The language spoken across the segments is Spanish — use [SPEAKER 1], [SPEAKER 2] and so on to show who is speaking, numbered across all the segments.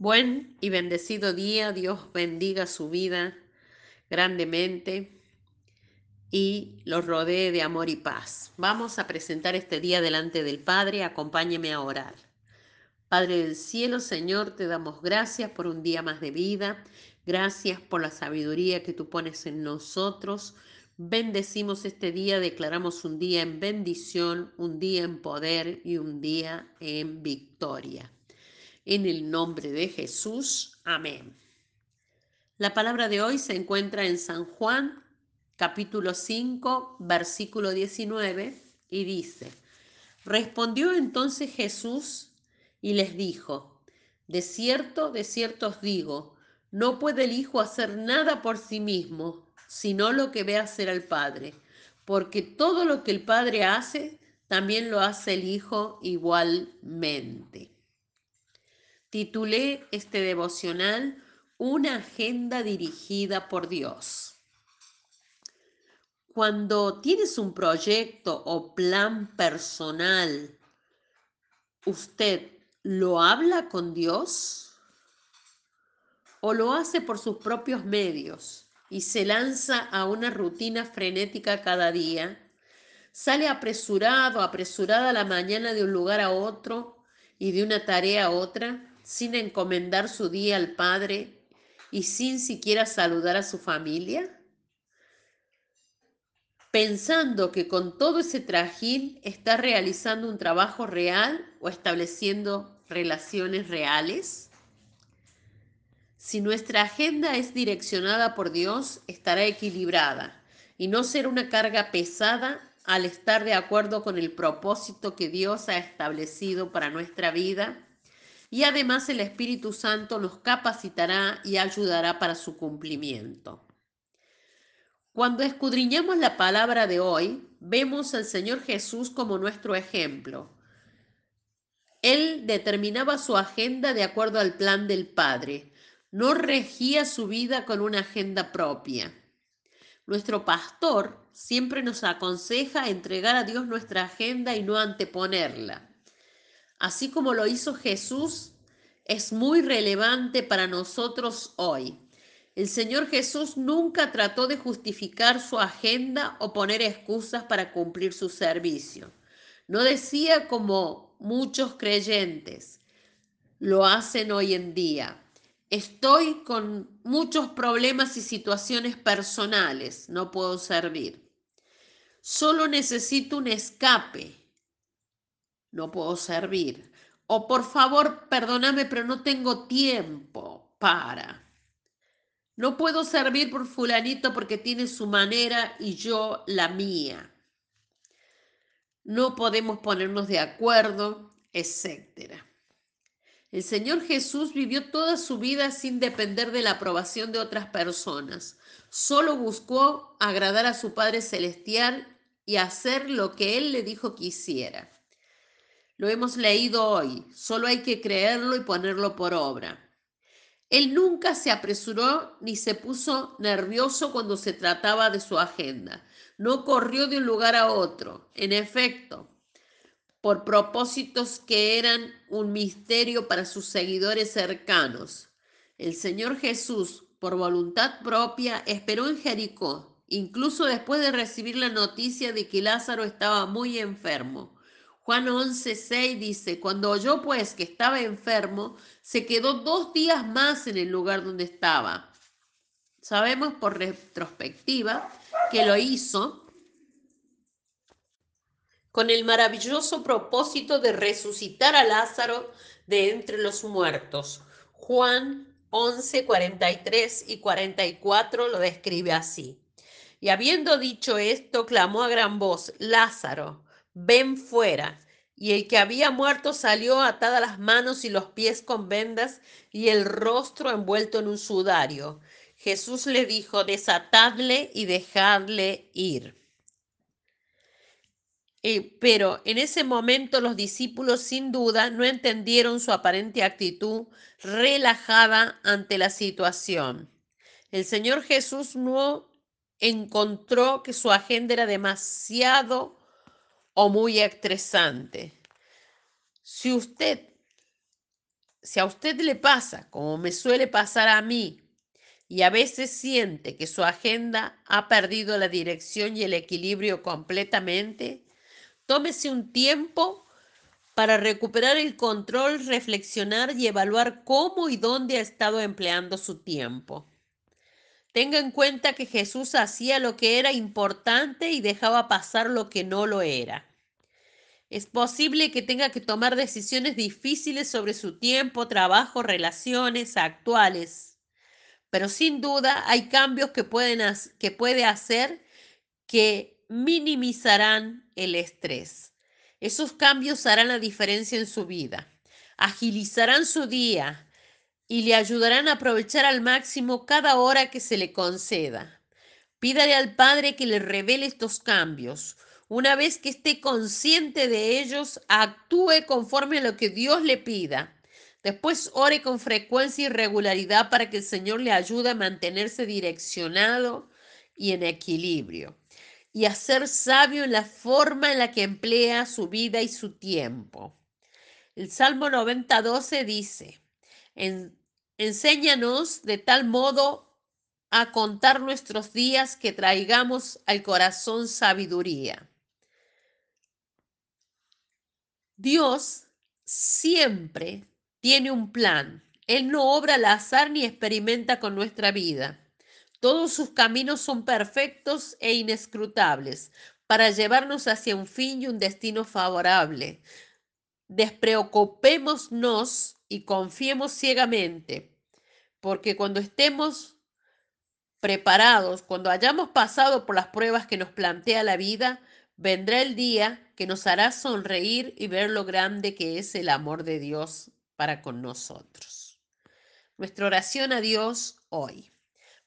[SPEAKER 1] Buen y bendecido día, Dios bendiga su vida grandemente y los rodee de amor y paz. Vamos a presentar este día delante del Padre, acompáñeme a orar. Padre del cielo, Señor, te damos gracias por un día más de vida, gracias por la sabiduría que tú pones en nosotros. Bendecimos este día, declaramos un día en bendición, un día en poder y un día en victoria. En el nombre de Jesús. Amén. La palabra de hoy se encuentra en San Juan, capítulo 5, versículo 19, y dice, Respondió entonces Jesús y les dijo, De cierto, de cierto os digo, no puede el Hijo hacer nada por sí mismo, sino lo que ve hacer al Padre, porque todo lo que el Padre hace, también lo hace el Hijo igualmente. Titulé este devocional Una agenda dirigida por Dios. Cuando tienes un proyecto o plan personal, ¿usted lo habla con Dios? ¿O lo hace por sus propios medios y se lanza a una rutina frenética cada día? Sale apresurado, apresurada la mañana de un lugar a otro y de una tarea a otra sin encomendar su día al Padre y sin siquiera saludar a su familia? Pensando que con todo ese trajín está realizando un trabajo real o estableciendo relaciones reales? Si nuestra agenda es direccionada por Dios, estará equilibrada y no será una carga pesada al estar de acuerdo con el propósito que Dios ha establecido para nuestra vida y además el Espíritu Santo nos capacitará y ayudará para su cumplimiento. Cuando escudriñamos la palabra de hoy, vemos al Señor Jesús como nuestro ejemplo. Él determinaba su agenda de acuerdo al plan del Padre, no regía su vida con una agenda propia. Nuestro pastor siempre nos aconseja entregar a Dios nuestra agenda y no anteponerla así como lo hizo Jesús, es muy relevante para nosotros hoy. El Señor Jesús nunca trató de justificar su agenda o poner excusas para cumplir su servicio. No decía como muchos creyentes lo hacen hoy en día. Estoy con muchos problemas y situaciones personales, no puedo servir. Solo necesito un escape no puedo servir. O por favor, perdóname, pero no tengo tiempo para. No puedo servir por fulanito porque tiene su manera y yo la mía. No podemos ponernos de acuerdo, etc. El Señor Jesús vivió toda su vida sin depender de la aprobación de otras personas. Solo buscó agradar a su Padre Celestial y hacer lo que Él le dijo que hiciera. Lo hemos leído hoy, solo hay que creerlo y ponerlo por obra. Él nunca se apresuró ni se puso nervioso cuando se trataba de su agenda. No corrió de un lugar a otro. En efecto, por propósitos que eran un misterio para sus seguidores cercanos. El Señor Jesús, por voluntad propia, esperó en Jericó, incluso después de recibir la noticia de que Lázaro estaba muy enfermo. Juan 11:6 dice, cuando oyó pues que estaba enfermo, se quedó dos días más en el lugar donde estaba. Sabemos por retrospectiva que lo hizo con el maravilloso propósito de resucitar a Lázaro de entre los muertos. Juan 11, 43 y 44 lo describe así. Y habiendo dicho esto, clamó a gran voz, Lázaro, ven fuera. Y el que había muerto salió atada las manos y los pies con vendas y el rostro envuelto en un sudario. Jesús le dijo, desatadle y dejadle ir. Eh, pero en ese momento los discípulos sin duda no entendieron su aparente actitud relajada ante la situación. El Señor Jesús no encontró que su agenda era demasiado o muy estresante. Si usted si a usted le pasa, como me suele pasar a mí, y a veces siente que su agenda ha perdido la dirección y el equilibrio completamente, tómese un tiempo para recuperar el control, reflexionar y evaluar cómo y dónde ha estado empleando su tiempo. Tenga en cuenta que Jesús hacía lo que era importante y dejaba pasar lo que no lo era. Es posible que tenga que tomar decisiones difíciles sobre su tiempo, trabajo, relaciones actuales pero sin duda hay cambios que, pueden, que puede hacer que minimizarán el estrés. Esos cambios harán la diferencia en su vida, agilizarán su día y le ayudarán a aprovechar al máximo cada hora que se le conceda. Pídale al Padre que le revele estos cambios. Una vez que esté consciente de ellos, actúe conforme a lo que Dios le pida Después ore con frecuencia y regularidad para que el Señor le ayude a mantenerse direccionado y en equilibrio y a ser sabio en la forma en la que emplea su vida y su tiempo. El Salmo 90.12 dice, enséñanos de tal modo a contar nuestros días que traigamos al corazón sabiduría. Dios siempre tiene un plan. Él no obra al azar ni experimenta con nuestra vida. Todos sus caminos son perfectos e inescrutables para llevarnos hacia un fin y un destino favorable. Despreocupémonos y confiemos ciegamente, porque cuando estemos preparados, cuando hayamos pasado por las pruebas que nos plantea la vida, vendrá el día que nos hará sonreír y ver lo grande que es el amor de Dios para con nosotros. Nuestra oración a Dios hoy.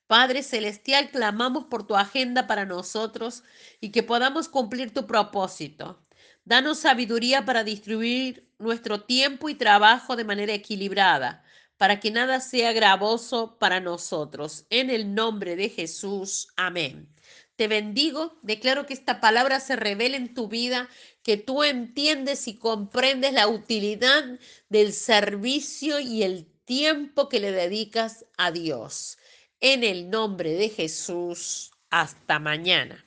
[SPEAKER 1] Padre Celestial, clamamos por tu agenda para nosotros y que podamos cumplir tu propósito. Danos sabiduría para distribuir nuestro tiempo y trabajo de manera equilibrada, para que nada sea gravoso para nosotros. En el nombre de Jesús. Amén. Te bendigo, declaro que esta palabra se revele en tu vida, que tú entiendes y comprendes la utilidad del servicio y el tiempo que le dedicas a Dios. En el nombre de Jesús, hasta mañana.